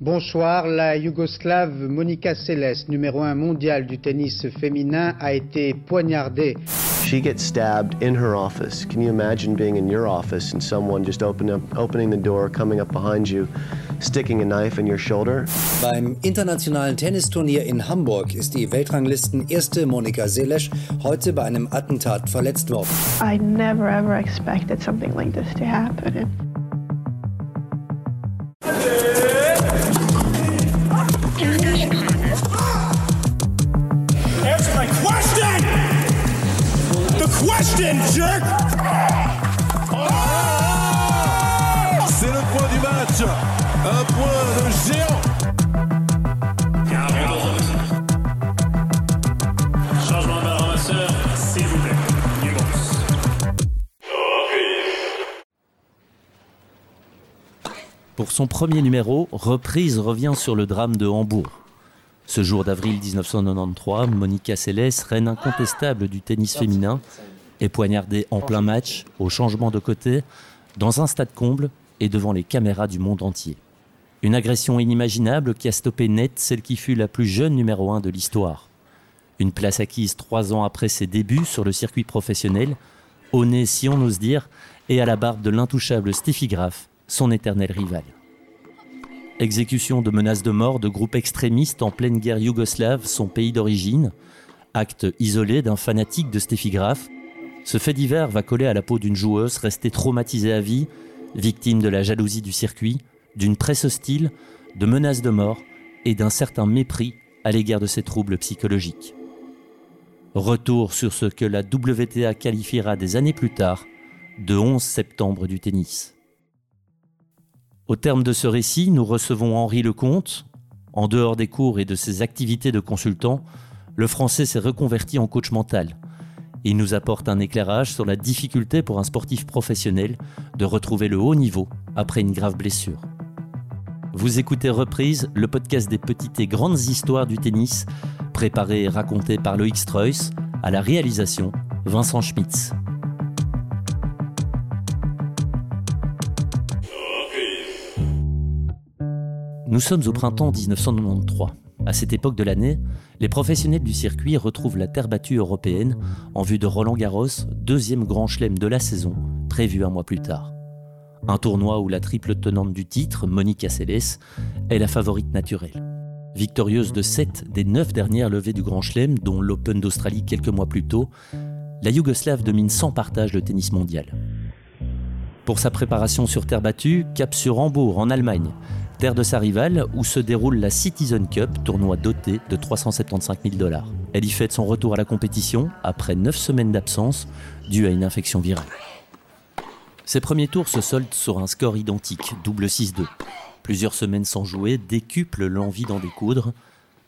Bonsoir, la Yougoslave Monica Seles, numéro 1 mondial du tennis féminin, a été poignardée. She gets stabbed in her office. Can you imagine being in your office and someone just open up, opening the door, coming up behind you, sticking a knife in your shoulder? Beim internationalen Tennisturnier in Hamburg ist die Weltranglisten erste Monika Seles heute bei einem Attentat verletzt worden. I never ever expected something like this to happen. Son premier numéro, Reprise revient sur le drame de Hambourg. Ce jour d'avril 1993, Monica Seles, reine incontestable du tennis féminin, est poignardée en plein match, au changement de côté, dans un stade comble et devant les caméras du monde entier. Une agression inimaginable qui a stoppé net celle qui fut la plus jeune numéro 1 de l'histoire. Une place acquise trois ans après ses débuts sur le circuit professionnel, au nez, si on ose dire, et à la barbe de l'intouchable Steffi Graf, son éternel rival. Exécution de menaces de mort de groupes extrémistes en pleine guerre yougoslave, son pays d'origine. Acte isolé d'un fanatique de Graf. Ce fait divers va coller à la peau d'une joueuse restée traumatisée à vie, victime de la jalousie du circuit, d'une presse hostile, de menaces de mort et d'un certain mépris à l'égard de ses troubles psychologiques. Retour sur ce que la WTA qualifiera des années plus tard de 11 septembre du tennis. Au terme de ce récit, nous recevons Henri Lecomte. En dehors des cours et de ses activités de consultant, le français s'est reconverti en coach mental. Il nous apporte un éclairage sur la difficulté pour un sportif professionnel de retrouver le haut niveau après une grave blessure. Vous écoutez Reprise, le podcast des petites et grandes histoires du tennis, préparé et raconté par Loïc Streuss, à la réalisation Vincent Schmitz. Nous sommes au printemps 1993. À cette époque de l'année, les professionnels du circuit retrouvent la terre battue européenne en vue de Roland Garros, deuxième grand chelem de la saison, prévu un mois plus tard. Un tournoi où la triple tenante du titre, Monica Seles, est la favorite naturelle. Victorieuse de 7 des 9 dernières levées du Grand Chelem, dont l'Open d'Australie quelques mois plus tôt, la Yougoslave domine sans partage le tennis mondial. Pour sa préparation sur terre battue, cap sur Hambourg, en Allemagne, terre de sa rivale, où se déroule la Citizen Cup, tournoi doté de 375 000 dollars. Elle y fête son retour à la compétition après 9 semaines d'absence due à une infection virale. Ses premiers tours se soldent sur un score identique, double 6-2. Plusieurs semaines sans jouer décuplent l'envie d'en découdre.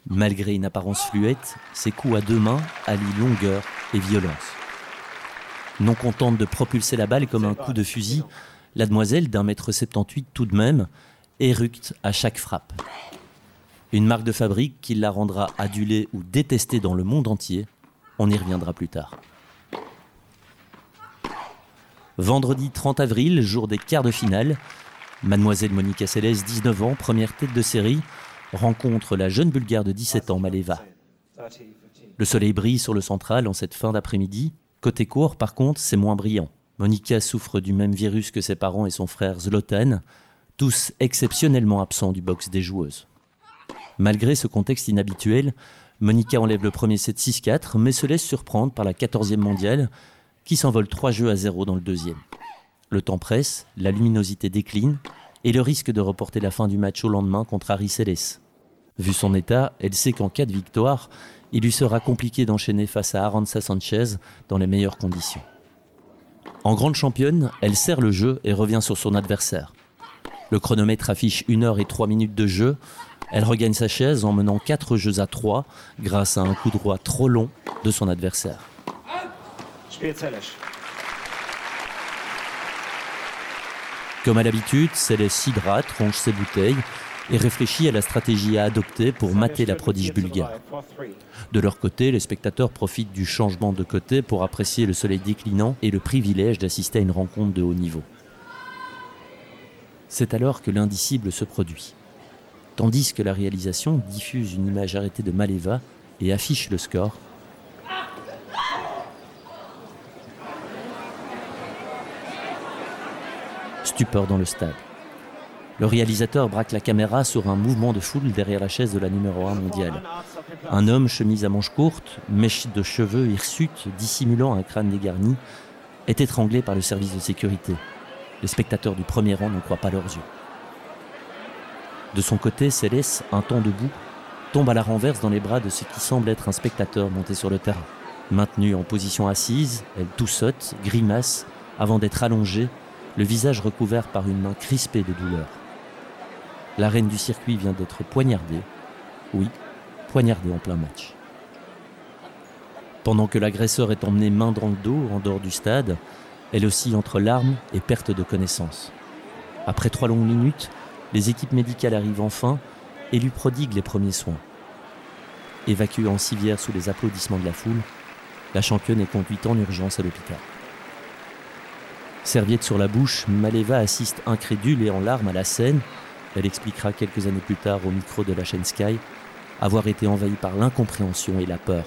Malgré une apparence fluette, ses coups à deux mains allient longueur et violence. Non contente de propulser la balle comme un coup de fusil, la demoiselle d'un mètre 78 tout de même éructe à chaque frappe. Une marque de fabrique qui la rendra adulée ou détestée dans le monde entier, on y reviendra plus tard. Vendredi 30 avril, jour des quarts de finale, mademoiselle Monica Seles, 19 ans, première tête de série, rencontre la jeune bulgare de 17 ans, Maleva. Le soleil brille sur le central en cette fin d'après-midi. Côté court, par contre, c'est moins brillant. Monica souffre du même virus que ses parents et son frère Zlotan, tous exceptionnellement absents du box des joueuses. Malgré ce contexte inhabituel, Monica enlève le premier set 6-4, mais se laisse surprendre par la 14e mondiale, qui s'envole 3 jeux à 0 dans le deuxième. Le temps presse, la luminosité décline, et le risque de reporter la fin du match au lendemain contre Harry Seles. Vu son état, elle sait qu'en cas de victoire, il lui sera compliqué d'enchaîner face à Aranza Sanchez dans les meilleures conditions. En grande championne, elle serre le jeu et revient sur son adversaire. Le chronomètre affiche 1 heure et 3 minutes de jeu. Elle regagne sa chaise en menant 4 jeux à 3 grâce à un coup droit trop long de son adversaire. Comme à l'habitude, Céleste s'hydrate, ronge ses bouteilles et réfléchit à la stratégie à adopter pour mater la prodige bulgare. De leur côté, les spectateurs profitent du changement de côté pour apprécier le soleil déclinant et le privilège d'assister à une rencontre de haut niveau. C'est alors que l'indicible se produit. tandis que la réalisation diffuse une image arrêtée de Maleva et affiche le score. Stupeur dans le stade. Le réalisateur braque la caméra sur un mouvement de foule derrière la chaise de la numéro 1 mondiale. Un homme, chemise à manches courtes, mèche de cheveux hirsutes, dissimulant un crâne dégarni, est étranglé par le service de sécurité. Les spectateurs du premier rang ne croient pas leurs yeux. De son côté, Céleste, un temps debout, tombe à la renverse dans les bras de ce qui semble être un spectateur monté sur le terrain. Maintenue en position assise, elle toussote, grimace, avant d'être allongée, le visage recouvert par une main crispée de douleur. La reine du circuit vient d'être poignardée. Oui, poignardée en plein match. Pendant que l'agresseur est emmené main dans le dos en dehors du stade, elle oscille entre larmes et perte de connaissance. Après trois longues minutes, les équipes médicales arrivent enfin et lui prodiguent les premiers soins. Évacuée en civière sous les applaudissements de la foule, la championne est conduite en urgence à l'hôpital. Serviette sur la bouche, Maleva assiste incrédule et en larmes à la scène elle expliquera quelques années plus tard au micro de la chaîne Sky avoir été envahie par l'incompréhension et la peur.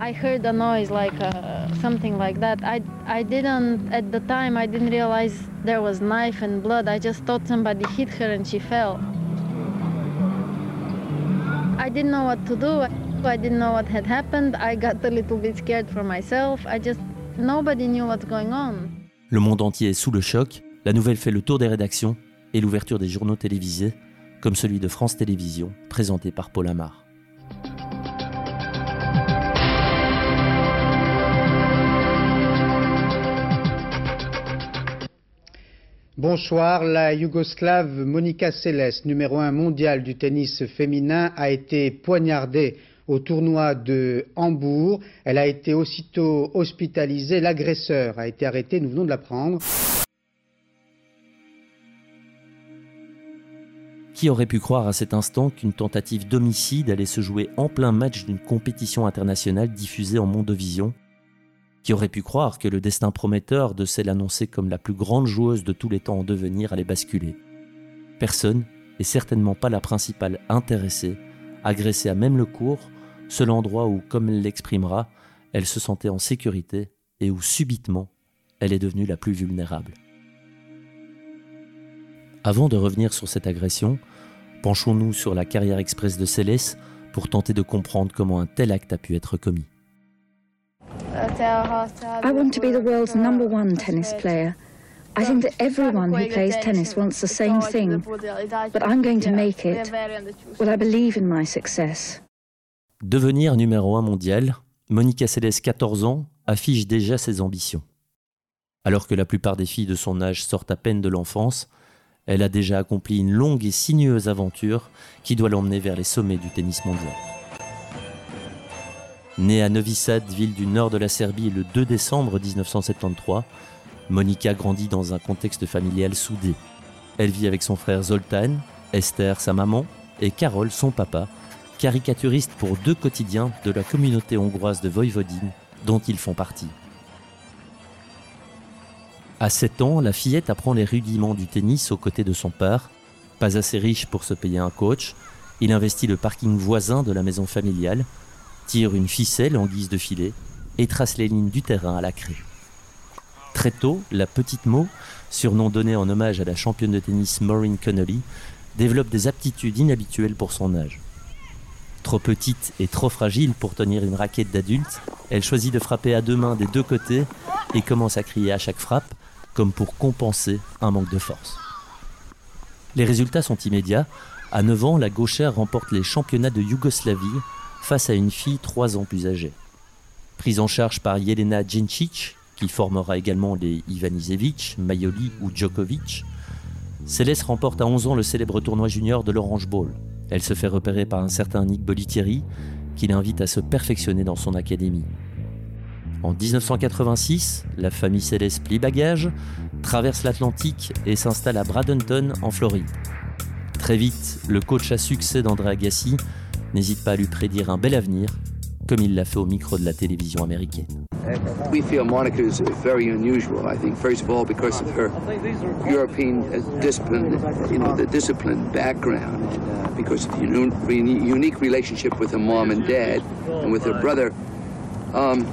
I heard a noise like uh, something like that. I I didn't at the time I didn't realize there was knife and blood. I just thought somebody hit her and she fell. I didn't know what to do. I didn't know what had happened. I got a little bit scared for myself. I just nobody knew what's going on. Le monde entier est sous le choc. La nouvelle fait le tour des rédactions et l'ouverture des journaux télévisés, comme celui de France Télévisions, présenté par Paul Amar. Bonsoir, la Yougoslave Monica Seles, numéro 1 mondial du tennis féminin, a été poignardée au tournoi de Hambourg. Elle a été aussitôt hospitalisée. L'agresseur a été arrêté, nous venons de l'apprendre. Qui aurait pu croire à cet instant qu'une tentative d'homicide allait se jouer en plein match d'une compétition internationale diffusée en Mondovision? Qui aurait pu croire que le destin prometteur de celle annoncée comme la plus grande joueuse de tous les temps en devenir allait basculer Personne, et certainement pas la principale intéressée, agressée à même le cours, seul endroit où, comme elle l'exprimera, elle se sentait en sécurité et où subitement elle est devenue la plus vulnérable. Avant de revenir sur cette agression, penchons-nous sur la carrière express de Céleste pour tenter de comprendre comment un tel acte a pu être commis. I want to be the world's number one tennis player. I think that everyone who plays tennis wants the same thing, but I'm going to make it. Well, I believe in my success? Devenir numéro un mondial, Monica Seles, 14 ans, affiche déjà ses ambitions. Alors que la plupart des filles de son âge sortent à peine de l'enfance, elle a déjà accompli une longue et sinueuse aventure qui doit l'emmener vers les sommets du tennis mondial. Née à Novi Sad, ville du nord de la Serbie, le 2 décembre 1973, Monica grandit dans un contexte familial soudé. Elle vit avec son frère Zoltan, Esther, sa maman, et Carole, son papa, caricaturiste pour deux quotidiens de la communauté hongroise de Voïvodine, dont ils font partie. À 7 ans, la fillette apprend les rudiments du tennis aux côtés de son père. Pas assez riche pour se payer un coach, il investit le parking voisin de la maison familiale, tire une ficelle en guise de filet et trace les lignes du terrain à la craie. Très tôt, la petite Mo, surnom donné en hommage à la championne de tennis Maureen Connolly, développe des aptitudes inhabituelles pour son âge. Trop petite et trop fragile pour tenir une raquette d'adulte, elle choisit de frapper à deux mains des deux côtés et commence à crier à chaque frappe comme pour compenser un manque de force. Les résultats sont immédiats. À 9 ans, la gauchère remporte les championnats de Yougoslavie face à une fille 3 ans plus âgée. Prise en charge par Jelena Djincic, qui formera également les Ivanisevic, Mayoli ou Djokovic, Céleste remporte à 11 ans le célèbre tournoi junior de l'Orange Bowl. Elle se fait repérer par un certain Nick Bolitieri, qui l'invite à se perfectionner dans son académie. En 1986, la famille Céleste plie bagage, traverse l'Atlantique et s'installe à Bradenton, en Floride. Très vite, le coach à succès d'André Agassi n'hésite pas à lui prédire un bel avenir comme il l'a fait au micro de la télévision américaine. We feel Monica is very unusual. I think, first of all, because of her European discipline, you know, the disciplined background, uh, because of the unique relationship with her mom and dad, and with her brother. Um,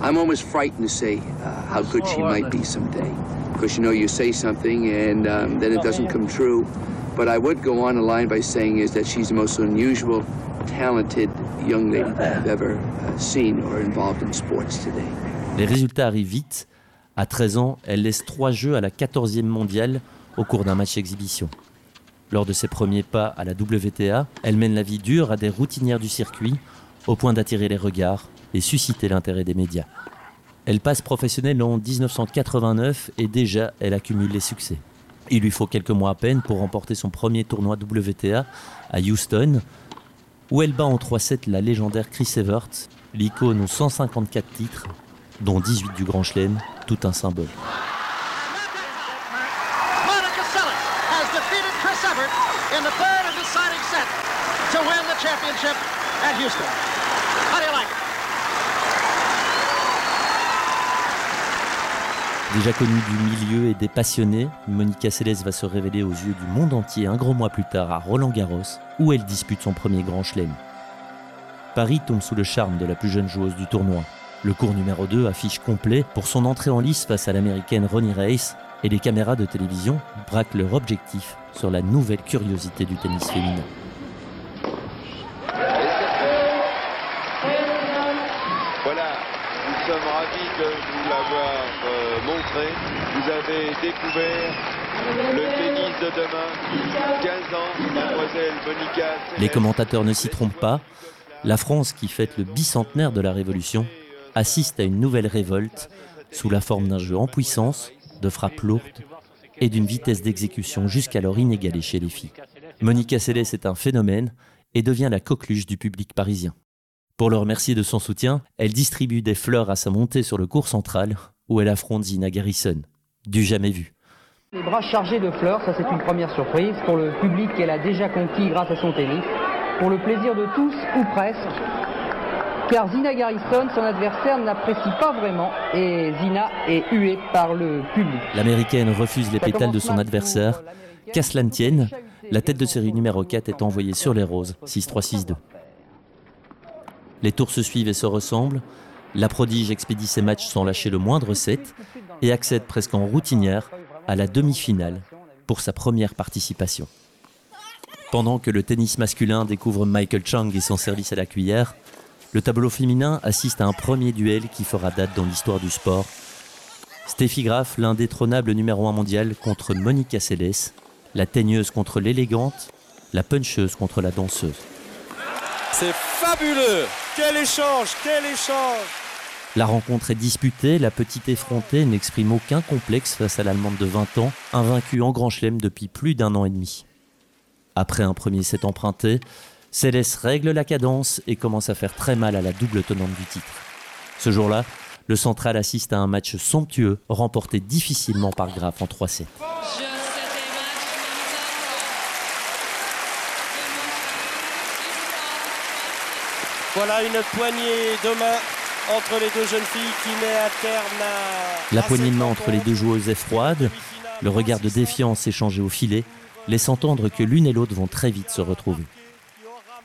I'm almost frightened to say uh, how good she might be someday, because you know you say something and um, then it doesn't come true. But I would go on a line by saying is that she's the most unusual, talented young lady I've ever uh, seen or involved in sports today. Les résultats arrivent vite. À 13 ans, elle laisse trois jeux à la 14e mondiale au cours d'un match exhibition. Lors de ses premiers pas à la WTA, elle mène la vie dure à des routinières du circuit, au point d'attirer les regards et susciter l'intérêt des médias. Elle passe professionnelle en 1989 et déjà elle accumule les succès. Il lui faut quelques mois à peine pour remporter son premier tournoi WTA à Houston, où elle bat en 3-7 la légendaire Chris Evert, l'icône aux 154 titres, dont 18 du Grand Chelem, tout un symbole. Déjà connue du milieu et des passionnés, Monica Seles va se révéler aux yeux du monde entier un gros mois plus tard à Roland Garros, où elle dispute son premier grand chelem. Paris tombe sous le charme de la plus jeune joueuse du tournoi. Le cours numéro 2 affiche complet pour son entrée en lice face à l'américaine Ronnie Race et les caméras de télévision braquent leur objectif sur la nouvelle curiosité du tennis féminin. Nous sommes ravis de vous l'avoir euh, Vous avez découvert le tennis de demain. 15 ans, mademoiselle Monica. Les commentateurs ne s'y trompent pas. La France, qui fête le bicentenaire de la Révolution, assiste à une nouvelle révolte sous la forme d'un jeu en puissance, de frappes lourdes et d'une vitesse d'exécution jusqu'alors inégalée chez les filles. Monica Seles est un phénomène et devient la coqueluche du public parisien. Pour le remercier de son soutien, elle distribue des fleurs à sa montée sur le cours central, où elle affronte Zina Garrison. Du jamais vu. Les bras chargés de fleurs, ça c'est une première surprise pour le public qu'elle a déjà conquis grâce à son tennis, pour le plaisir de tous ou presque, car Zina Garrison, son adversaire, n'apprécie pas vraiment et Zina est huée par le public. L'américaine refuse les pétales de son adversaire. Qu'à cela ne tienne, la tête de série numéro 4 est envoyée sur les roses, 6-3-6-2. Les tours se suivent et se ressemblent. La prodige expédie ses matchs sans lâcher le moindre set et accède presque en routinière à la demi-finale pour sa première participation. Pendant que le tennis masculin découvre Michael Chang et son service à la cuillère, le tableau féminin assiste à un premier duel qui fera date dans l'histoire du sport. Steffi Graf, l'indétrônable numéro 1 mondial, contre Monica Seles, la teigneuse contre l'élégante, la puncheuse contre la danseuse. C'est fabuleux Quel échange Quel échange La rencontre est disputée, la petite effrontée n'exprime aucun complexe face à l'Allemande de 20 ans, invaincue en Grand Chelem depuis plus d'un an et demi. Après un premier set emprunté, Céleste règle la cadence et commence à faire très mal à la double tenante du titre. Ce jour-là, le central assiste à un match somptueux, remporté difficilement par Graf en 3 sets. Voilà une poignée de entre les deux jeunes filles qui met à terme La poignée de main entre les deux joueuses est froide. Le regard de défiance échangé au filet laisse entendre que l'une et l'autre vont très vite se retrouver.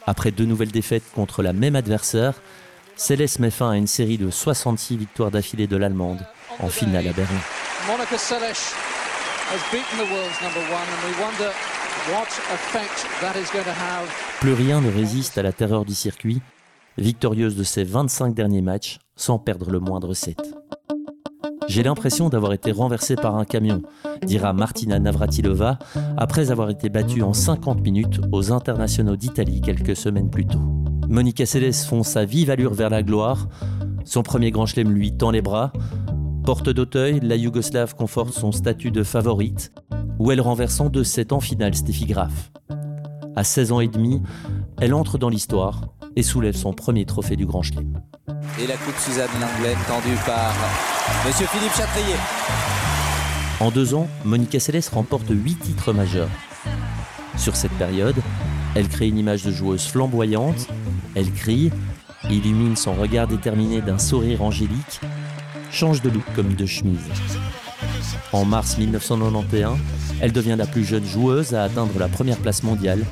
Après deux nouvelles défaites contre la même adversaire, Céleste met fin à une série de 66 victoires d'affilée de l'Allemande en finale à Berlin. Plus rien ne résiste à la terreur du circuit victorieuse de ses 25 derniers matchs sans perdre le moindre set. J'ai l'impression d'avoir été renversé par un camion, dira Martina Navratilova, après avoir été battue en 50 minutes aux internationaux d'Italie quelques semaines plus tôt. Monica Seles fonce sa vive allure vers la gloire. Son premier grand chelem lui tend les bras. Porte d'Auteuil, la Yougoslave conforte son statut de favorite, où elle renverse en 2-7 en finale Steffi Graf. À 16 ans et demi, elle entre dans l'histoire et soulève son premier trophée du Grand Chelem. Et la coupe Suzanne Langlaine tendue par Monsieur Philippe Chatrier. En deux ans, Monica Seles remporte huit titres majeurs. Sur cette période, elle crée une image de joueuse flamboyante, elle crie, illumine son regard déterminé d'un sourire angélique, change de look comme de chemise. En mars 1991, elle devient la plus jeune joueuse à atteindre la première place mondiale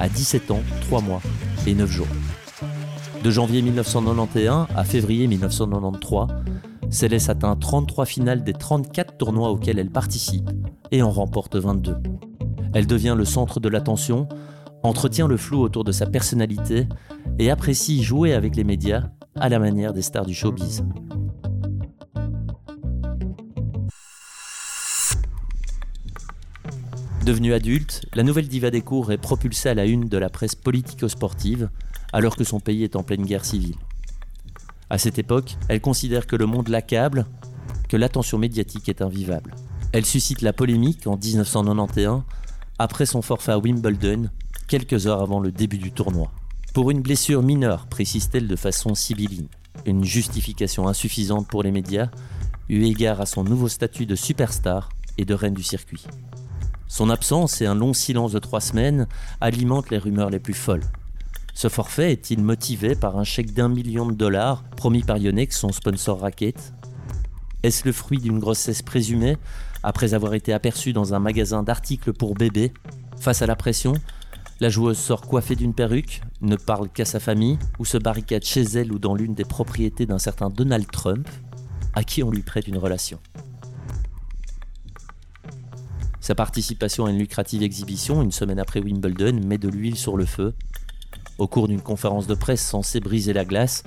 à 17 ans, 3 mois et 9 jours. De janvier 1991 à février 1993, Céleste atteint 33 finales des 34 tournois auxquels elle participe et en remporte 22. Elle devient le centre de l'attention, entretient le flou autour de sa personnalité et apprécie jouer avec les médias à la manière des stars du showbiz. Devenue adulte, la nouvelle diva des cours est propulsée à la une de la presse politico-sportive alors que son pays est en pleine guerre civile. À cette époque, elle considère que le monde l'accable, que l'attention médiatique est invivable. Elle suscite la polémique en 1991 après son forfait à Wimbledon, quelques heures avant le début du tournoi. Pour une blessure mineure, précise-t-elle de façon sibylline. Une justification insuffisante pour les médias, eu égard à son nouveau statut de superstar et de reine du circuit. Son absence et un long silence de trois semaines alimentent les rumeurs les plus folles. Ce forfait est-il motivé par un chèque d'un million de dollars promis par Yonex, son sponsor racket? Est-ce le fruit d'une grossesse présumée après avoir été aperçue dans un magasin d'articles pour bébés? Face à la pression, la joueuse sort coiffée d'une perruque, ne parle qu'à sa famille ou se barricade chez elle ou dans l'une des propriétés d'un certain Donald Trump, à qui on lui prête une relation. Sa participation à une lucrative exhibition une semaine après Wimbledon met de l'huile sur le feu. Au cours d'une conférence de presse censée briser la glace,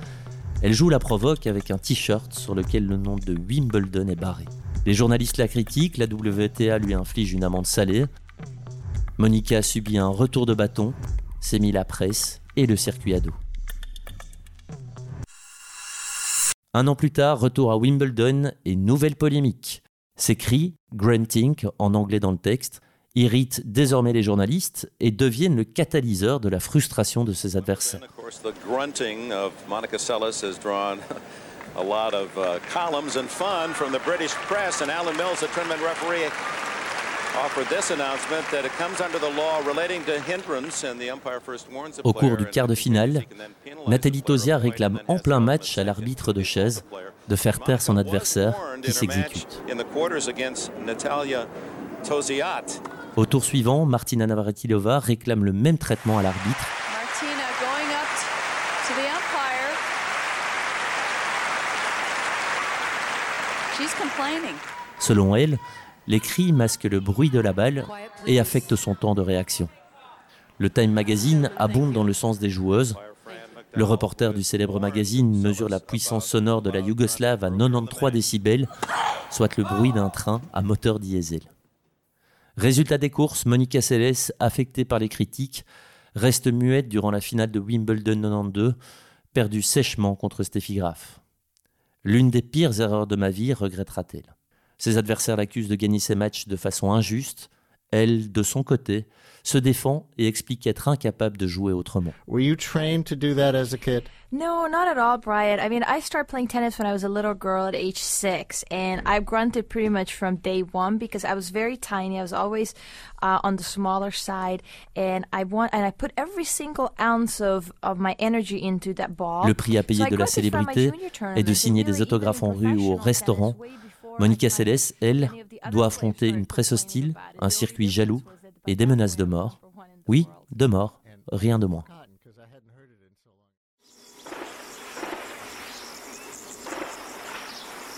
elle joue la provoque avec un t-shirt sur lequel le nom de Wimbledon est barré. Les journalistes la critiquent, la WTA lui inflige une amende salée. Monica subit un retour de bâton, s'est mis la presse et le circuit à dos. Un an plus tard, retour à Wimbledon et nouvelle polémique. Ces cris, grunting en anglais dans le texte, irritent désormais les journalistes et deviennent le catalyseur de la frustration de ses adversaires. a lot of uh, columns and fun from the British press, and Alan Mills, the tournament referee, Au cours du quart de finale, Nathalie Tosia réclame en plein match à l'arbitre de chaise de faire taire son adversaire qui s'exécute. Au tour suivant, Martina Navratilova réclame le même traitement à l'arbitre. Selon elle, les cris masquent le bruit de la balle et affectent son temps de réaction. Le Time Magazine abonde dans le sens des joueuses le reporter du célèbre magazine mesure la puissance sonore de la Yougoslave à 93 décibels, soit le bruit d'un train à moteur diesel. Résultat des courses, Monica Seles, affectée par les critiques, reste muette durant la finale de Wimbledon 92, perdue sèchement contre Steffi Graf. L'une des pires erreurs de ma vie, regrettera-t-elle. Ses adversaires l'accusent de gagner ses matchs de façon injuste. Elle, de son côté, se défend et explique être incapable de jouer autrement. Were you trained to do that as a kid? No, not at all, Brian. I mean, I started playing tennis when I was a little girl at age six, and I grunted pretty much from day one because I was very tiny. I was always uh, on the smaller side, and I want and I put every single ounce of, of my energy into that ball. Le prix à payer so de la célébrité est de signer des autographes en rue ou au restaurant. Monica Seles, elle, doit affronter une presse hostile, un circuit jaloux et des menaces de mort. Oui, de mort, rien de moins.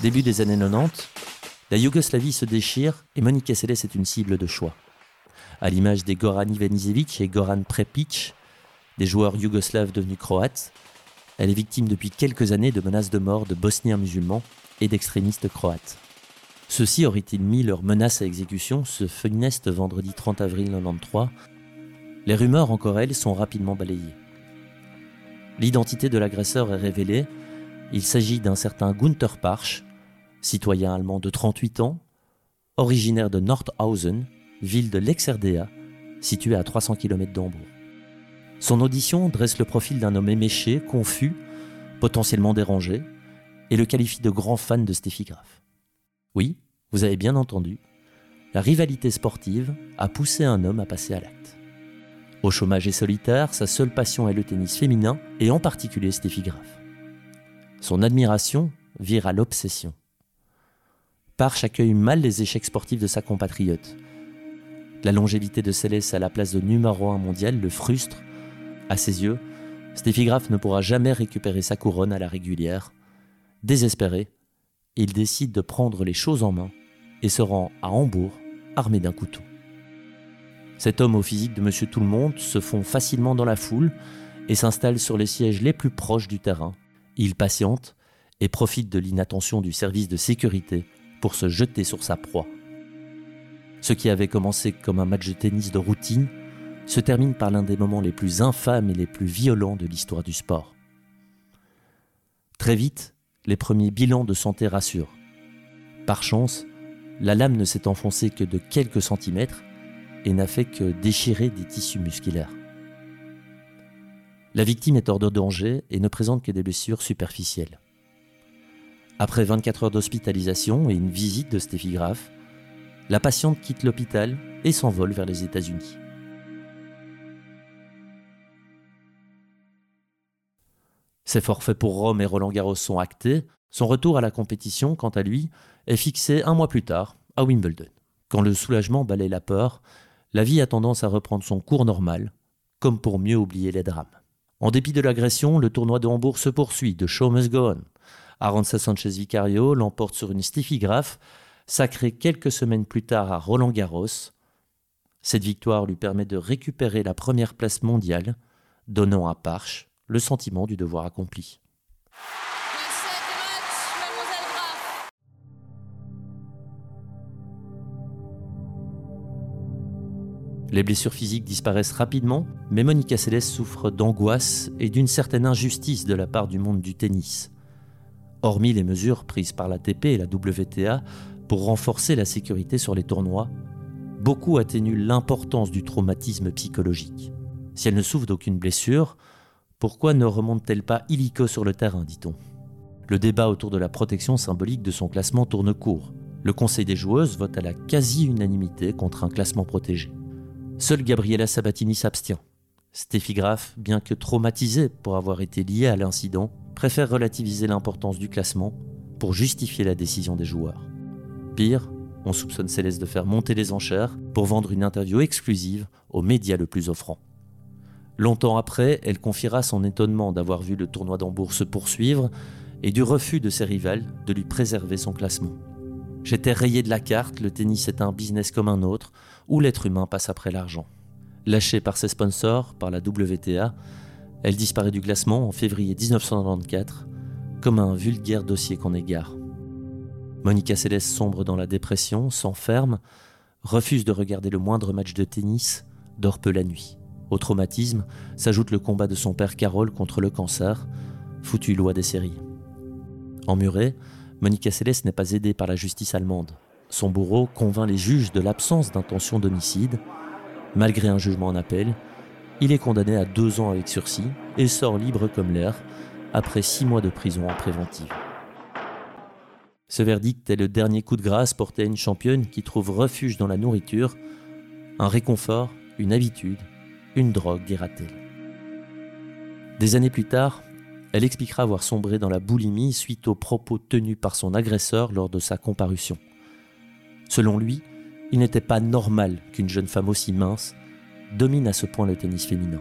Début des années 90, la Yougoslavie se déchire et Monika Seles est une cible de choix. À l'image des Goran Ivanisevic et Goran Prepic, des joueurs yougoslaves devenus croates, elle est victime depuis quelques années de menaces de mort de bosniens musulmans et d'extrémistes croates. Ceux-ci auraient-ils mis leurs menaces à exécution ce funeste vendredi 30 avril 1993 Les rumeurs, encore elles, sont rapidement balayées. L'identité de l'agresseur est révélée. Il s'agit d'un certain Gunther Parch, citoyen allemand de 38 ans, originaire de Nordhausen, ville de l'ex-RDA, située à 300 km d'Hambourg. Son audition dresse le profil d'un homme éméché, confus, potentiellement dérangé, et le qualifie de grand fan de Steffi. Oui, vous avez bien entendu, la rivalité sportive a poussé un homme à passer à l'acte. Au chômage et solitaire, sa seule passion est le tennis féminin et en particulier Steffi Graf. Son admiration vire à l'obsession. Parche accueille mal les échecs sportifs de sa compatriote. La longévité de Céleste à la place de numéro 1 mondial le frustre. À ses yeux, Steffi Graf ne pourra jamais récupérer sa couronne à la régulière. Désespéré, il décide de prendre les choses en main et se rend à Hambourg armé d'un couteau. Cet homme au physique de Monsieur Tout-le-Monde se fond facilement dans la foule et s'installe sur les sièges les plus proches du terrain. Il patiente et profite de l'inattention du service de sécurité pour se jeter sur sa proie. Ce qui avait commencé comme un match de tennis de routine se termine par l'un des moments les plus infâmes et les plus violents de l'histoire du sport. Très vite, les premiers bilans de santé rassurent. Par chance, la lame ne s'est enfoncée que de quelques centimètres et n'a fait que déchirer des tissus musculaires. La victime est hors de danger et ne présente que des blessures superficielles. Après 24 heures d'hospitalisation et une visite de Steffi Graf, la patiente quitte l'hôpital et s'envole vers les États-Unis. Ses forfaits pour Rome et Roland Garros sont actés. Son retour à la compétition, quant à lui, est fixé un mois plus tard, à Wimbledon. Quand le soulagement balaye la peur, la vie a tendance à reprendre son cours normal, comme pour mieux oublier les drames. En dépit de l'agression, le tournoi de Hambourg se poursuit, de show must go on. Aranza Sanchez Vicario l'emporte sur une Steffi Graf, sacrée quelques semaines plus tard à Roland Garros. Cette victoire lui permet de récupérer la première place mondiale, donnant à Parche le sentiment du devoir accompli. Les blessures physiques disparaissent rapidement, mais Monica Seles souffre d'angoisse et d'une certaine injustice de la part du monde du tennis. Hormis les mesures prises par l'ATP et la WTA pour renforcer la sécurité sur les tournois, beaucoup atténuent l'importance du traumatisme psychologique. Si elle ne souffre d'aucune blessure, pourquoi ne remonte-t-elle pas illico sur le terrain, dit-on Le débat autour de la protection symbolique de son classement tourne court. Le conseil des joueuses vote à la quasi-unanimité contre un classement protégé. Seule Gabriela Sabatini s'abstient. Steffi Graf, bien que traumatisée pour avoir été liée à l'incident, préfère relativiser l'importance du classement pour justifier la décision des joueurs. Pire, on soupçonne Céleste de faire monter les enchères pour vendre une interview exclusive aux médias le plus offrant. Longtemps après, elle confiera son étonnement d'avoir vu le tournoi d'Hambourg se poursuivre et du refus de ses rivales de lui préserver son classement. J'étais rayé de la carte, le tennis est un business comme un autre, où l'être humain passe après l'argent. Lâchée par ses sponsors, par la WTA, elle disparaît du classement en février 1994, comme un vulgaire dossier qu'on égare. Monica Seles sombre dans la dépression, s'enferme, refuse de regarder le moindre match de tennis, dort peu la nuit. Au traumatisme s'ajoute le combat de son père Carole contre le cancer, foutu loi des séries. Emmurée, Monica Seles n'est pas aidée par la justice allemande. Son bourreau convainc les juges de l'absence d'intention d'homicide. Malgré un jugement en appel, il est condamné à deux ans avec sursis et sort libre comme l'air après six mois de prison en préventive. Ce verdict est le dernier coup de grâce porté à une championne qui trouve refuge dans la nourriture, un réconfort, une habitude, une drogue, dira-t-elle. Des années plus tard, elle expliquera avoir sombré dans la boulimie suite aux propos tenus par son agresseur lors de sa comparution. Selon lui, il n'était pas normal qu'une jeune femme aussi mince domine à ce point le tennis féminin.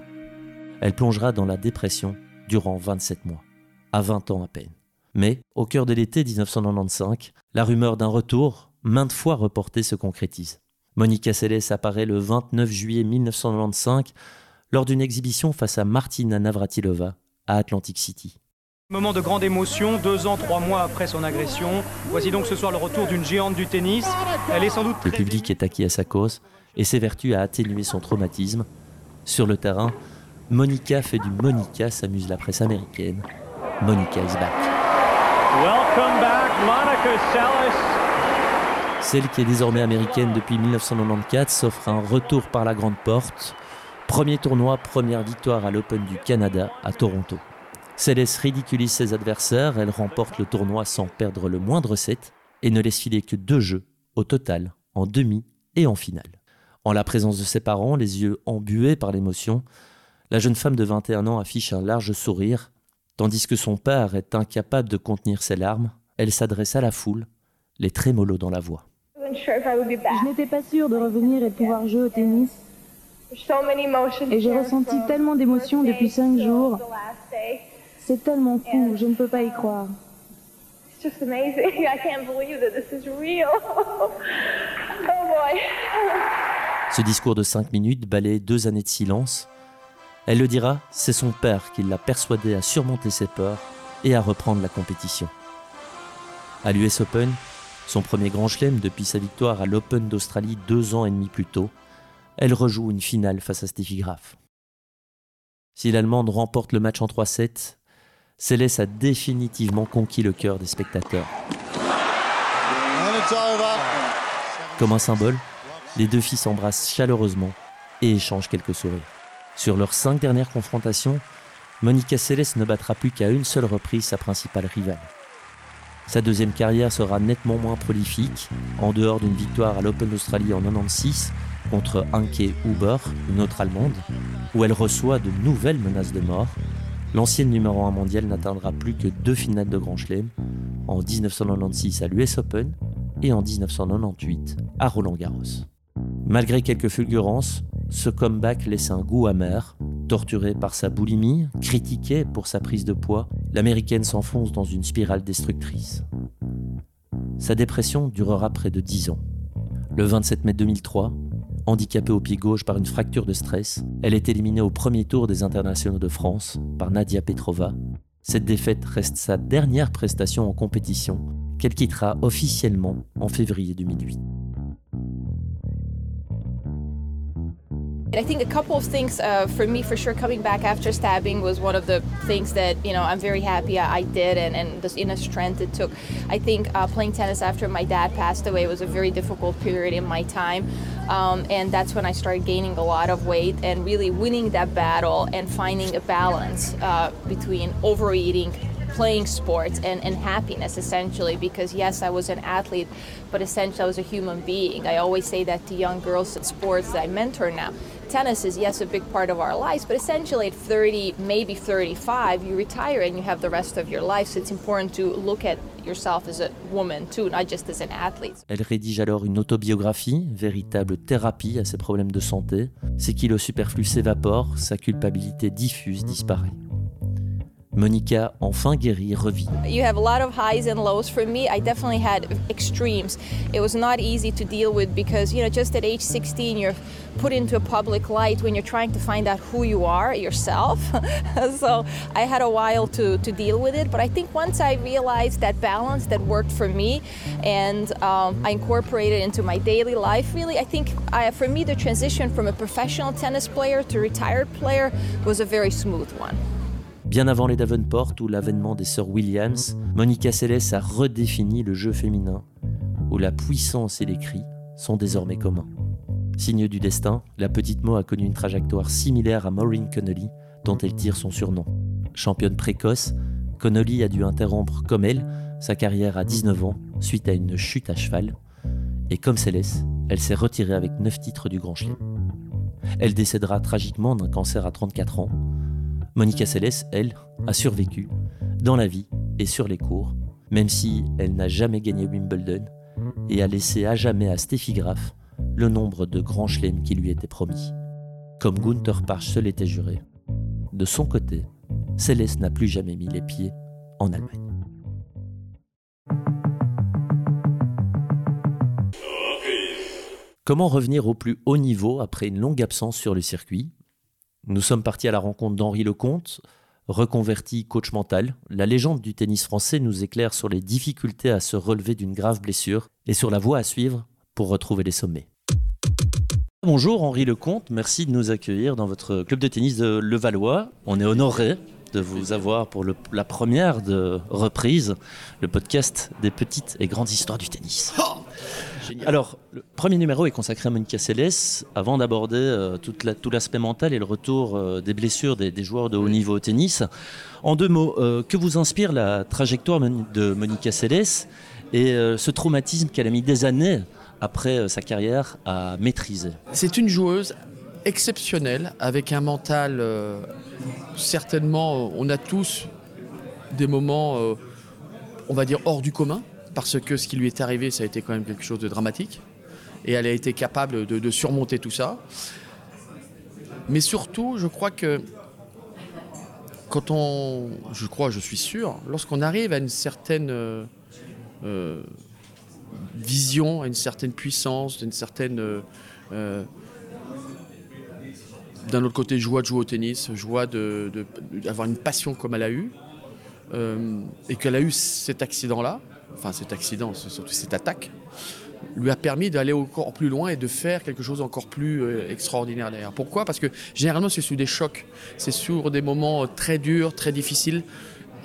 Elle plongera dans la dépression durant 27 mois, à 20 ans à peine. Mais, au cœur de l'été 1995, la rumeur d'un retour, maintes fois reportée, se concrétise. Monica Seles apparaît le 29 juillet 1995 lors d'une exhibition face à Martina Navratilova à Atlantic City. Moment de grande émotion, deux ans, trois mois après son agression. Voici donc ce soir le retour d'une géante du tennis. Elle est sans doute. Le public est acquis à sa cause et s'évertue à atténuer son traumatisme. Sur le terrain, Monica fait du Monica, s'amuse la presse américaine. Monica is back. Welcome back, Monica Seles. Celle qui est désormais américaine depuis 1994 s'offre un retour par la grande porte. Premier tournoi, première victoire à l'Open du Canada à Toronto. Céleste ridiculise ses adversaires, elle remporte le tournoi sans perdre le moindre set et ne laisse filer que deux jeux au total, en demi et en finale. En la présence de ses parents, les yeux embués par l'émotion, la jeune femme de 21 ans affiche un large sourire, tandis que son père est incapable de contenir ses larmes. Elle s'adresse à la foule, les trémolos dans la voix. Je n'étais pas sûre de revenir et de pouvoir jouer au tennis. Et j'ai ressenti tellement d'émotions depuis cinq jours. C'est tellement fou, je ne peux pas y croire. Ce discours de cinq minutes balaye deux années de silence. Elle le dira, c'est son père qui l'a persuadé à surmonter ses peurs et à reprendre la compétition. À l'US Open, son premier grand chelem depuis sa victoire à l'Open d'Australie deux ans et demi plus tôt, elle rejoue une finale face à Steffi Graf. Si l'Allemande remporte le match en 3-7, Céleste a définitivement conquis le cœur des spectateurs. Comme un symbole, les deux filles s'embrassent chaleureusement et échangent quelques sourires. Sur leurs cinq dernières confrontations, Monica Seles ne battra plus qu'à une seule reprise sa principale rivale. Sa deuxième carrière sera nettement moins prolifique, en dehors d'une victoire à l'Open d'Australie en 96 contre Anke Huber, une autre Allemande, où elle reçoit de nouvelles menaces de mort. L'ancienne numéro 1 mondiale n'atteindra plus que deux finales de Grand Chelem, en 1996 à l'US Open et en 1998 à Roland Garros. Malgré quelques fulgurances, ce comeback laisse un goût amer. Torturée par sa boulimie, critiquée pour sa prise de poids, l'américaine s'enfonce dans une spirale destructrice. Sa dépression durera près de 10 ans. Le 27 mai 2003, handicapée au pied gauche par une fracture de stress, elle est éliminée au premier tour des internationaux de France par Nadia Petrova. Cette défaite reste sa dernière prestation en compétition, qu'elle quittera officiellement en février 2008. I think a couple of things uh, for me, for sure, coming back after stabbing was one of the things that you know I'm very happy I, did, and, and the inner strength it took. I think uh, playing tennis after my dad passed away was a very difficult period in my time, um, and that's when I started gaining a lot of weight and really winning that battle and finding a balance uh, between overeating playing sports and, and happiness essentially because yes i was an athlete but essentially i was a human being i always say that to young girls in sports that i mentor now tennis is yes a big part of our lives but essentially at 30 maybe 35 you retire and you have the rest of your life so it's important to look at yourself as a woman too not just as an athlete Elle rédige alors une autobiographie, véritable thérapie à ses problèmes de santé. Ses kilos superflus s'évaporent, sa culpabilité diffuse disparaît. Monica, enfin guérie, revit. You have a lot of highs and lows. For me, I definitely had extremes. It was not easy to deal with because, you know, just at age 16, you're put into a public light when you're trying to find out who you are yourself. so I had a while to, to deal with it. But I think once I realized that balance that worked for me and um, I incorporated it into my daily life, really, I think I, for me, the transition from a professional tennis player to retired player was a very smooth one. Bien avant les Davenport ou l'avènement des sœurs Williams, Monica Seles a redéfini le jeu féminin, où la puissance et les cris sont désormais communs. Signe du destin, la petite Mo a connu une trajectoire similaire à Maureen Connolly, dont elle tire son surnom. Championne précoce, Connolly a dû interrompre, comme elle, sa carrière à 19 ans suite à une chute à cheval. Et comme Céleste, elle s'est retirée avec 9 titres du Grand Chelem. Elle décédera tragiquement d'un cancer à 34 ans, Monica Seles, elle, a survécu, dans la vie et sur les cours, même si elle n'a jamais gagné Wimbledon et a laissé à jamais à Steffi Graf le nombre de grands chelems qui lui étaient promis. Comme Gunther Parch se l'était juré. De son côté, Céleste n'a plus jamais mis les pieds en Allemagne. Comment revenir au plus haut niveau après une longue absence sur le circuit? Nous sommes partis à la rencontre d'Henri Lecomte, reconverti coach mental. La légende du tennis français nous éclaire sur les difficultés à se relever d'une grave blessure et sur la voie à suivre pour retrouver les sommets. Bonjour Henri Lecomte, merci de nous accueillir dans votre club de tennis de Levallois. On est honoré de vous avoir pour la première de reprise, le podcast des petites et grandes histoires du tennis. Oh alors, le premier numéro est consacré à Monica Seles. Avant d'aborder euh, tout l'aspect mental et le retour euh, des blessures des, joueurs de haut niveau au tennis, en deux mots, euh, que vous inspire la trajectoire de Monica Seles et ce traumatisme qu'elle a mis des années après sa carrière, à maîtriser? C'est une joueuse exceptionnelle, avec un mental certainement, on a tous des moments, on va dire, hors du commun, parce que ce qui lui est arrivé, ça a été quand même quelque chose de dramatique. Et elle a été capable de, de surmonter tout ça. Mais surtout, je crois que quand on, je crois, je suis sûr, lorsqu'on arrive à une certaine euh, euh, vision, à une certaine puissance, une certaine, euh, d'un autre côté, joie de jouer au tennis, joie d'avoir une passion comme elle a eu, et qu'elle a eu cet accident-là, enfin cet accident, surtout cette attaque, lui a permis d'aller encore plus loin et de faire quelque chose d'encore plus euh, extraordinaire derrière. Pourquoi? Parce que généralement c'est sur des chocs, c'est sur des moments euh, très durs, très difficiles,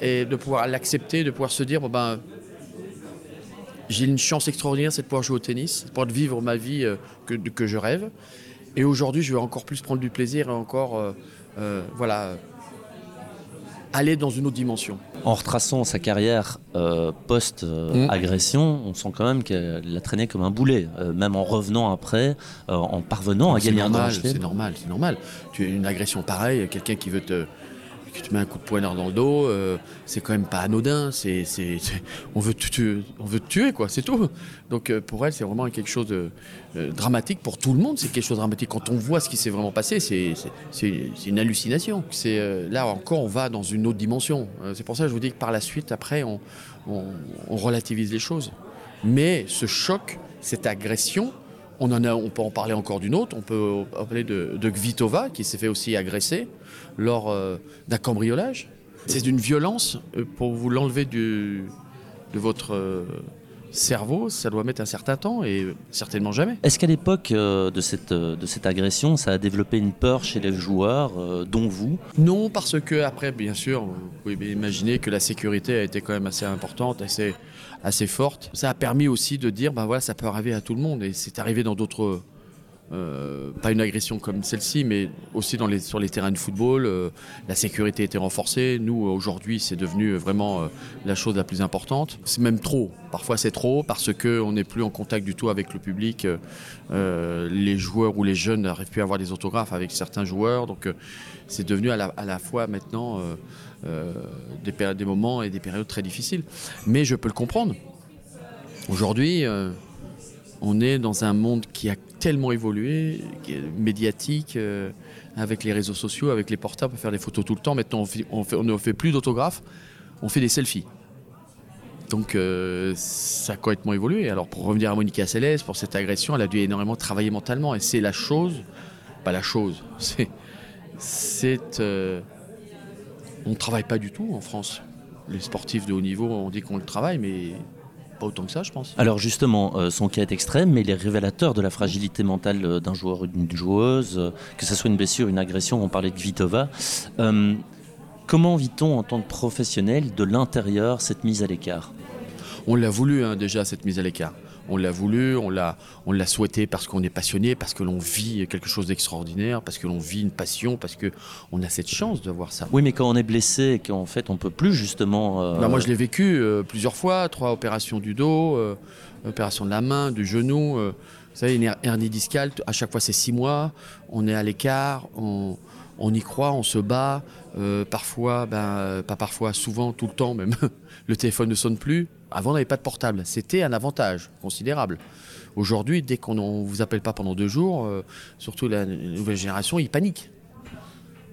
et de pouvoir l'accepter, de pouvoir se dire, bon ben, j'ai une chance extraordinaire, c'est de pouvoir jouer au tennis, de pouvoir vivre ma vie euh, que, je rêve. Et aujourd'hui, je vais encore plus prendre du plaisir et encore, voilà, aller dans une autre dimension. En retraçant sa carrière euh, post-agression, on sent quand même qu'elle a traîné comme un boulet, euh, même en revenant après, euh, en parvenant à gagner un C'est normal, c'est normal. Tu as une agression pareille, quelqu'un qui veut te que tu mets un coup de poignard dans le dos, euh, c'est quand même pas anodin. C'est, on, veut te, on veut tuer, quoi, c'est tout. Donc euh, pour elle, c'est vraiment quelque chose de euh, dramatique. Pour tout le monde, c'est quelque chose de dramatique. Quand on voit ce qui s'est vraiment passé, c'est, une hallucination. C'est, là encore, on va dans une autre dimension. c'est pour ça que je vous dis que par la suite, après, on, relativise les choses. Mais ce choc, cette agression, on, en a, on peut en parler encore d'une autre. On peut parler de, de Gvitova, qui s'est fait aussi agresser lors euh, d'un cambriolage. C'est d'une violence, euh, pour vous l'enlever de votre euh, cerveau, ça doit mettre un certain temps et certainement jamais. Est-ce qu'à l'époque de, cette, de cette agression, ça a développé une peur chez les joueurs, dont vous? Non, parce que après, bien sûr, vous pouvez imaginer que la sécurité a été quand même assez importante, assez, assez forte. Ça a permis aussi de dire, ben voilà, ça peut arriver à tout le monde et c'est arrivé dans d'autres euh, pas une agression comme celle-ci, mais aussi dans les, sur les terrains de football. Euh, la sécurité était renforcée. Nous, aujourd'hui, c'est devenu vraiment euh, la chose la plus importante. C'est même trop. Parfois, c'est trop parce qu'on n'est plus en contact du tout avec le public. les joueurs ou les jeunes n'arrivent plus à avoir des autographes avec certains joueurs. Donc, c'est devenu à la, à la, fois maintenant des, des moments et des périodes très difficiles. Mais je peux le comprendre. Aujourd'hui, on est dans un monde qui a tellement évolué, médiatique, euh, avec les réseaux sociaux, avec les portables, on peut faire des photos tout le temps. Maintenant, on, ne fait plus d'autographes, on fait des selfies. Donc euh, ça a complètement évolué. Alors pour revenir à Monica Seles, pour cette agression, elle a dû énormément travailler mentalement. Et c'est la chose, pas la chose, c'est... c'est euh, on ne travaille pas du tout en France. Les sportifs de haut niveau, on dit qu'on le travaille, mais pas autant que ça, je pense. Alors justement, euh, son cas est extrême, mais il est révélateur de la fragilité mentale euh, d'un joueur ou d'une joueuse, euh, que ce soit une blessure, une agression, on parlait de Vitova. comment vit-on en tant que professionnel de l'intérieur cette mise à l'écart? On l'a voulu hein, déjà, cette mise à l'écart. On l'a voulu, on l'a, on l'a souhaité parce qu'on est passionné, parce que l'on vit quelque chose d'extraordinaire, parce que l'on vit une passion, parce que on a cette chance de voir ça. Oui, mais quand on est blessé et qu'en fait on peut plus justement. Euh, bah, moi, je l'ai vécu euh, plusieurs fois, trois opérations du dos, euh, opération de la main, du genou. vous savez, une hernie discale, à chaque fois c'est six mois. On est à l'écart, on, on y croit, on se bat. parfois, ben, pas parfois, souvent, tout le temps même. le téléphone ne sonne plus. Avant, on n'avait pas de portable. C'était un avantage considérable. Aujourd'hui, dès qu'on ne vous appelle pas pendant deux jours, euh, surtout la nouvelle génération, ils paniquent.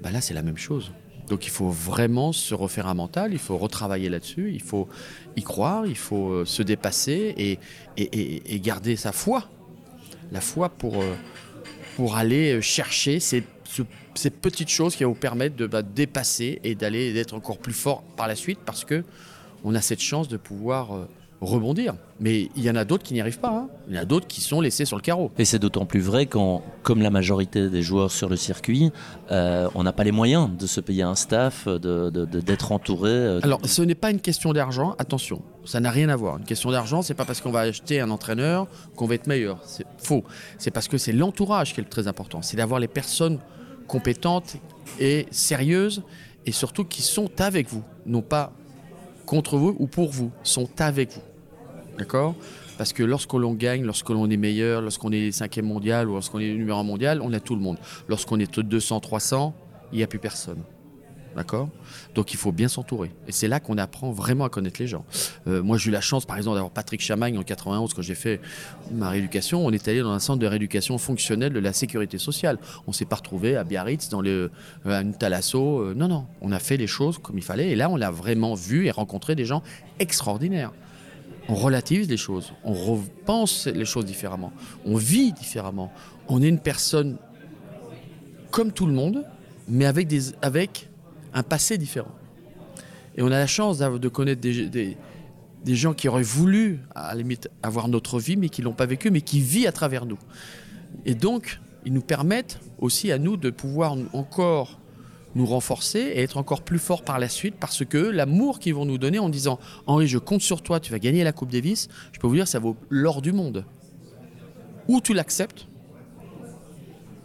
Bah là, c'est la même chose. Donc il faut vraiment se refaire un mental, il faut retravailler là-dessus, il faut y croire, il faut euh, se dépasser et, garder sa foi. La foi pour, euh, aller chercher ces, ces, petites choses qui vont vous permettre de bah, dépasser et d'aller d'être encore plus fort par la suite parce que on a cette chance de pouvoir euh, rebondir. Mais il y en a d'autres qui n'y arrivent pas. Hein. Il y en a d'autres qui sont laissés sur le carreau. Et c'est d'autant plus vrai quand, comme la majorité des joueurs sur le circuit, euh, on n'a pas les moyens de se payer un staff, d'être de, entouré. Euh. Alors, ce n'est pas une question d'argent, attention, ça n'a rien à voir. Une question d'argent, c'est pas parce qu'on va acheter un entraîneur qu'on va être meilleur. C'est faux. C'est parce que c'est l'entourage qui est le très important. C'est d'avoir les personnes compétentes et sérieuses et surtout qui sont avec vous, non pas contre vous ou pour vous, sont avec vous. D'accord? Parce que lorsque l'on gagne, lorsque l'on est meilleur, lorsqu'on est cinquième mondial ou lorsqu'on est numéro un mondial, on a tout le monde. Lorsqu'on est 200, 300, il n'y a plus personne. D'accord? Donc il faut bien s'entourer. Et c'est là qu'on apprend vraiment à connaître les gens. Euh, moi j'ai eu la chance par exemple d'avoir Patrick Chamagne en 91 quand j'ai fait ma rééducation. On est allé dans un centre de rééducation fonctionnelle de la sécurité sociale. On s'est pas retrouvé à Biarritz, dans le, euh, à une Thalasso. Euh, non, non. On a fait les choses comme il fallait. Et là on a vraiment vu et rencontré des gens extraordinaires. On relativise les choses. On repense les choses différemment. On vit différemment. On est une personne comme tout le monde, mais avec des, avec un passé différent. Et on a la chance de connaître des, gens qui auraient voulu, à la limite, avoir notre vie, mais qui ne l'ont pas vécu, mais qui vivent à travers nous. Et donc, ils nous permettent aussi à nous de pouvoir encore nous renforcer et être encore plus forts par la suite parce que l'amour qu'ils vont nous donner en disant Henri, je compte sur toi, tu vas gagner la Coupe Davis, je peux vous dire, ça vaut l'or du monde. Ou tu l'acceptes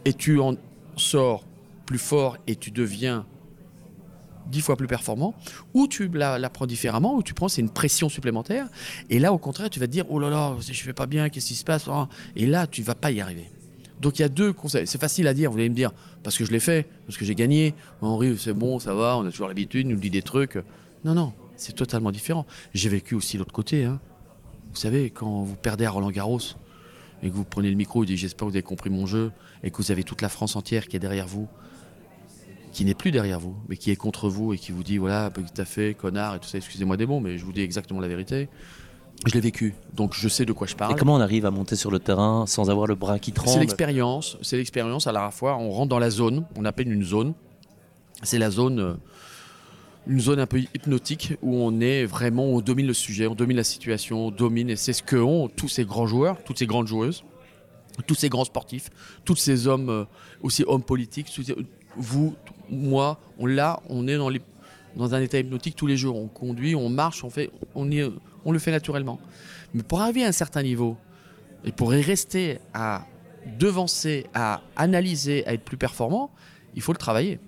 et tu en sors plus fort et tu deviens dix fois plus performant, ou tu la, prends différemment, ou tu prends, c'est une pression supplémentaire. Et là, au contraire, tu vas te dire, oh là là, je fais pas bien, qu'est-ce qui se passe hein Et là, tu vas pas y arriver. Donc il y a deux conseils. C'est facile à dire, vous allez me dire, parce que je l'ai fait, parce que j'ai gagné. Henri, c'est bon, ça va, on a toujours l'habitude, il nous dit des trucs. Non, non, c'est totalement différent. J'ai vécu aussi l'autre côté. Hein. Vous savez, quand vous perdez à Roland Garros, et que vous prenez le micro et dites j'espère que vous avez compris mon jeu, et que vous avez toute la France entière qui est derrière vous, qui n'est plus derrière vous, mais qui est contre vous et qui vous dit voilà, petit à fait, connard et tout ça, excusez-moi des mots, mais je vous dis exactement la vérité. Je l'ai vécu, donc je sais de quoi je parle. Et comment on arrive à monter sur le terrain sans avoir le bras qui tremble? C'est l'expérience, c'est l'expérience à la fois. On rentre dans la zone, on appelle une zone. C'est la zone, euh, une zone un peu hypnotique où on est vraiment, on domine le sujet, on domine la situation, on domine, et c'est ce que ont tous ces grands joueurs, toutes ces grandes joueuses, tous ces grands sportifs, tous ces hommes, euh, aussi hommes politiques, vous, moi, on l'a, on est dans, un état hypnotique tous les jours. On conduit, on marche, on, fait, on, le fait naturellement. Mais pour arriver à un certain niveau, et pour y rester à devancer, à analyser, à être plus performant, il faut le travailler.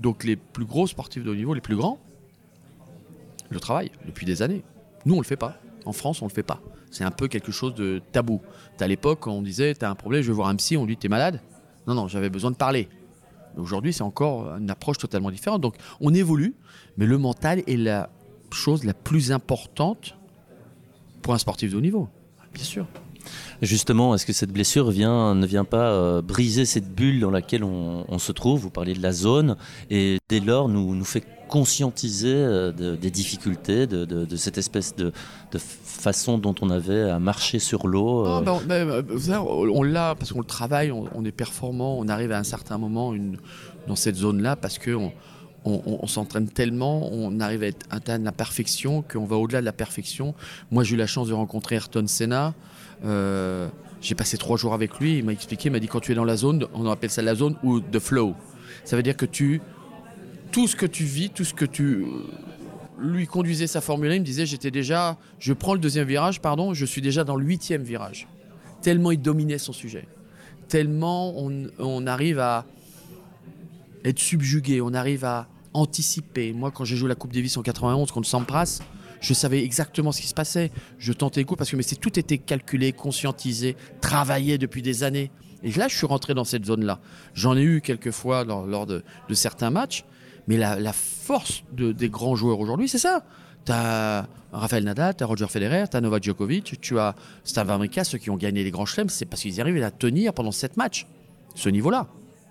Donc les plus gros sportifs de haut niveau, les plus grands, le travaillent depuis des années. Nous, on le fait pas. En France, on le fait pas. C'est un peu quelque chose de tabou. À l'époque, on disait, tu as un problème, je vais voir un psy, on lui dit, es malade Non, non, j'avais besoin de parler. Aujourd'hui, c'est encore une approche totalement différente. Donc, on évolue, mais le mental est la chose la plus importante pour un sportif de haut niveau, bien sûr. Justement, est-ce que cette blessure vient, ne vient pas euh, briser cette bulle dans laquelle on, se trouve? Vous parlez de la zone, et dès lors nous, nous fait conscientiser euh, des difficultés, de, cette espèce de, façon dont on avait à marcher sur l'eau euh? ah, ben, ben, On l'a parce qu'on le travaille, on, est performant, on arrive à un certain moment dans cette zone-là parce qu'on on, s'entraîne tellement, on arrive à atteindre la perfection qu'on va au-delà de la perfection. Moi, j'ai eu la chance de rencontrer Ayrton Senna. Euh, j'ai passé trois jours avec lui. Il m'a expliqué, il m'a dit quand tu es dans la zone, on appelle ça la zone ou the flow. Ça veut dire que tu, tout ce que tu vis, tout ce que tu lui conduisait sa Formule 1, il me disait j'étais déjà, je prends le deuxième virage, pardon, je suis déjà dans le huitième virage. Tellement il dominait son sujet. Tellement on, on arrive à être subjugué, on arrive à anticiper. Moi, quand j'ai joué la Coupe Davis en 91 contre Sampras, je savais exactement ce qui se passait. Je tentais le coup parce que mais tout était calculé, conscientisé, travaillé depuis des années. Et là, je suis rentré dans cette zone-là. J'en ai eu quelques fois lors, de, certains matchs, mais la, force des grands joueurs aujourd'hui, c'est ça. Tu as Rafael Nadal, tu as Roger Federer, tu as Novak Djokovic, tu as Stan Wawrinka, ceux qui ont gagné les grands chelems, c'est parce qu'ils arrivent à tenir pendant sept matchs. Ce niveau-là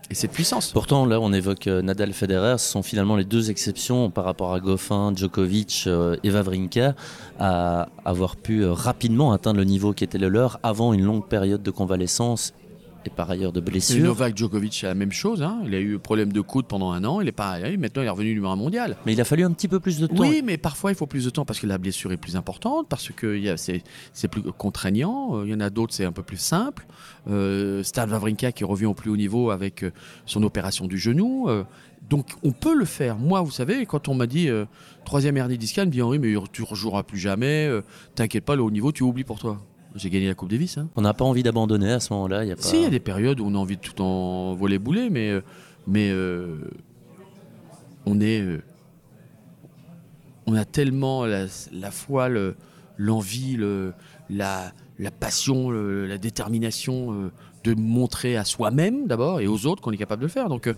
et cette puissance. Pourtant, là, on évoque euh, Nadal Federer, ce sont finalement les deux exceptions par rapport à Goffin, Djokovic euh, et Wawrinka à avoir pu euh, rapidement atteindre le niveau qui était le leur avant une longue période de convalescence et par ailleurs de blessures. Novak Djokovic, c'est la même chose. Hein. Il a eu problème de coude pendant un an. Il est pas, maintenant, il est revenu numéro un mondial. Mais il a fallu un petit peu plus de temps. Oui, mais parfois, il faut plus de temps parce que la blessure est plus importante, parce que c'est plus contraignant. Euh, il y en a d'autres, c'est un peu plus simple. Euh, Stan Wawrinka qui revient au plus haut niveau avec euh, son opération du genou. Euh, donc, on peut le faire. Moi, vous savez, quand on m'a dit troisième hernie discale, me dit Henri, mais tu rejoueras plus jamais. T'inquiète pas, le haut niveau, tu oublies pour toi. J'ai gagné la Coupe Davis. Hein. On n'a pas envie d'abandonner à ce moment-là. Si, il y a des périodes où on a envie de tout en voler bouler, mais, euh, mais euh, on est. Euh, on a tellement la, foi, l'envie, le, la, la passion, la détermination de montrer à soi-même d'abord et aux autres qu'on est capable de le faire. Donc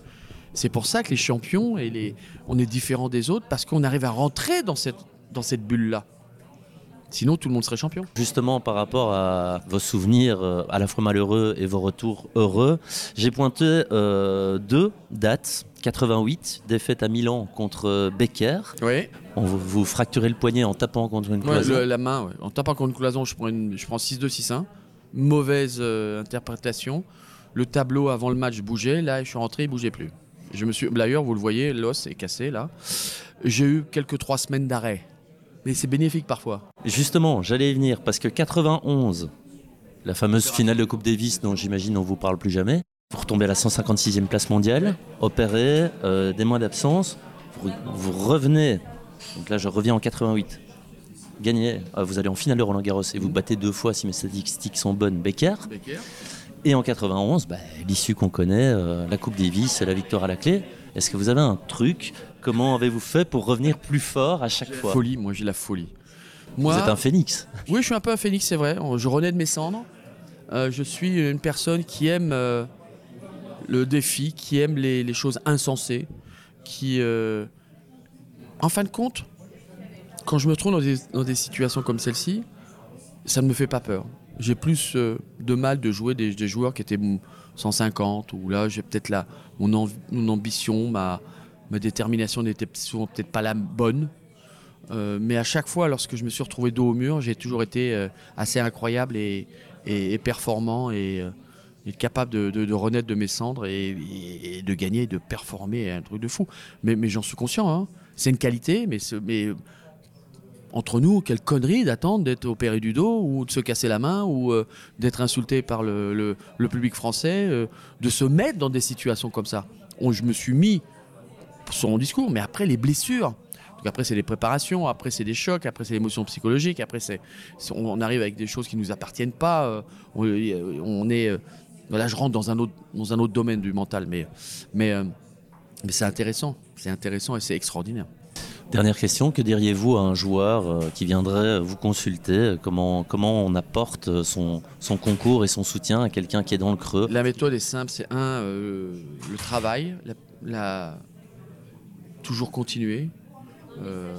c'est pour ça que les champions, et les, on est différent des autres parce qu'on arrive à rentrer dans cette, dans cette bulle-là. Sinon, tout le monde serait champion. Justement, par rapport à vos souvenirs euh, à la fois malheureux et vos retours heureux, j'ai pointé euh, deux dates. 88, défaite à Milan contre Becker. Oui. On, vous fracturez le poignet en tapant contre une cloison. la main, en tapant contre une cloison, je prends, je prends 6-2, 6-1. Mauvaise euh, interprétation. Le tableau avant le match bougeait. Là, je suis rentré, il bougeait plus. Je me suis, d'ailleurs, vous le voyez, l'os est cassé là. J'ai eu quelques trois semaines d'arrêt, mais c'est bénéfique parfois. Justement, j'allais y venir parce que 91, la fameuse finale de Coupe Davis dont j'imagine on vous parle plus jamais. Vous retombez à la 156e place mondiale, opéré, euh, des mois d'absence, vous, revenez. Donc là, je reviens en 88. Gagnez, euh, vous allez en finale de Roland Garros et vous battez deux fois, si mes statistiques sont bonnes, Becker. Becker. Et en 91, bah, l'issue qu'on connaît, euh, la Coupe Davis, la victoire à la clé. Est-ce que vous avez un truc? Comment avez-vous fait pour revenir plus fort à chaque fois? Folie, moi j'ai la folie. Moi, vous êtes un phénix. Oui, je suis un peu un phénix, c'est vrai. Je renais de mes cendres. Euh, je suis une personne qui aime euh, le défi, qui aime les, choses insensées, qui, en fin de compte, quand je me trouve dans des, dans des situations comme celle-ci, ça ne me fait pas peur. J'ai plus euh, de mal de jouer des, joueurs qui étaient 150, ou là j'ai peut-être la mon, ambition, ma, ma détermination n'était souvent peut-être pas la bonne. Euh, mais à chaque fois, lorsque je me suis retrouvé dos au mur, j'ai toujours été euh, assez incroyable et, et, performant et, capable de, de, renaître de mes cendres et, de gagner, de performer, un truc de fou. Mais, j'en suis conscient, hein. c'est une qualité, mais entre nous, quelle connerie d'attendre d'être opéré du dos ou de se casser la main ou euh, d'être insulté par le, public français, euh, de se mettre dans des situations comme ça. je me suis mis sur mon discours, mais après les blessures. Après c'est des préparations, après c'est des chocs, après c'est l'émotion psychologique, après c'est on, arrive avec des choses qui nous appartiennent pas. Euh, on, est là je rentre dans un autre dans un autre domaine du mental, mais mais mais c'est intéressant, c'est intéressant et c'est extraordinaire. Dernière question, que diriez-vous à un joueur euh, qui viendrait vous consulter comment, comment on apporte son, son concours et son soutien à quelqu'un qui est dans le creux? La méthode est simple, c'est un, euh, le travail, la, toujours continuer, euh,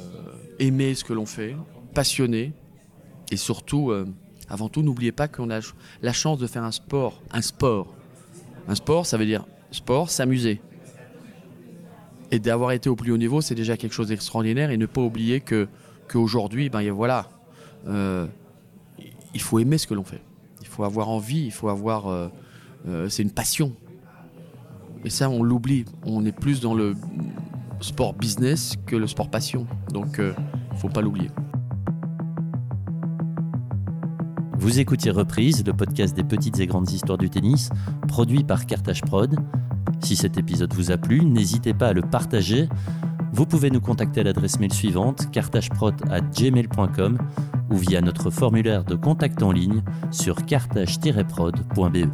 aimer ce que l'on fait, passionner, et surtout, avant tout, n'oubliez pas qu'on a la chance de faire un sport, un sport. Un sport, ça veut dire sport, s'amuser. Et d'avoir été au plus haut niveau, c'est déjà quelque chose d'extraordinaire. Et ne pas oublier que qu'aujourd'hui, ben voilà, euh, il faut aimer ce que l'on fait. Il faut avoir envie, il faut avoir, euh, euh, c'est une passion. Et ça, on l'oublie. On est plus dans le sport business que le sport passion. Donc, il faut pas l'oublier. Vous écoutiez Reprise, le podcast des petites et grandes histoires du tennis, produit par Cartage Prod. Si cet épisode vous a plu, n'hésitez pas à le partager. Vous pouvez nous contacter à l'adresse mail suivante cartageprod@gmail.com ou via notre formulaire de contact en ligne sur cartage-prod.be.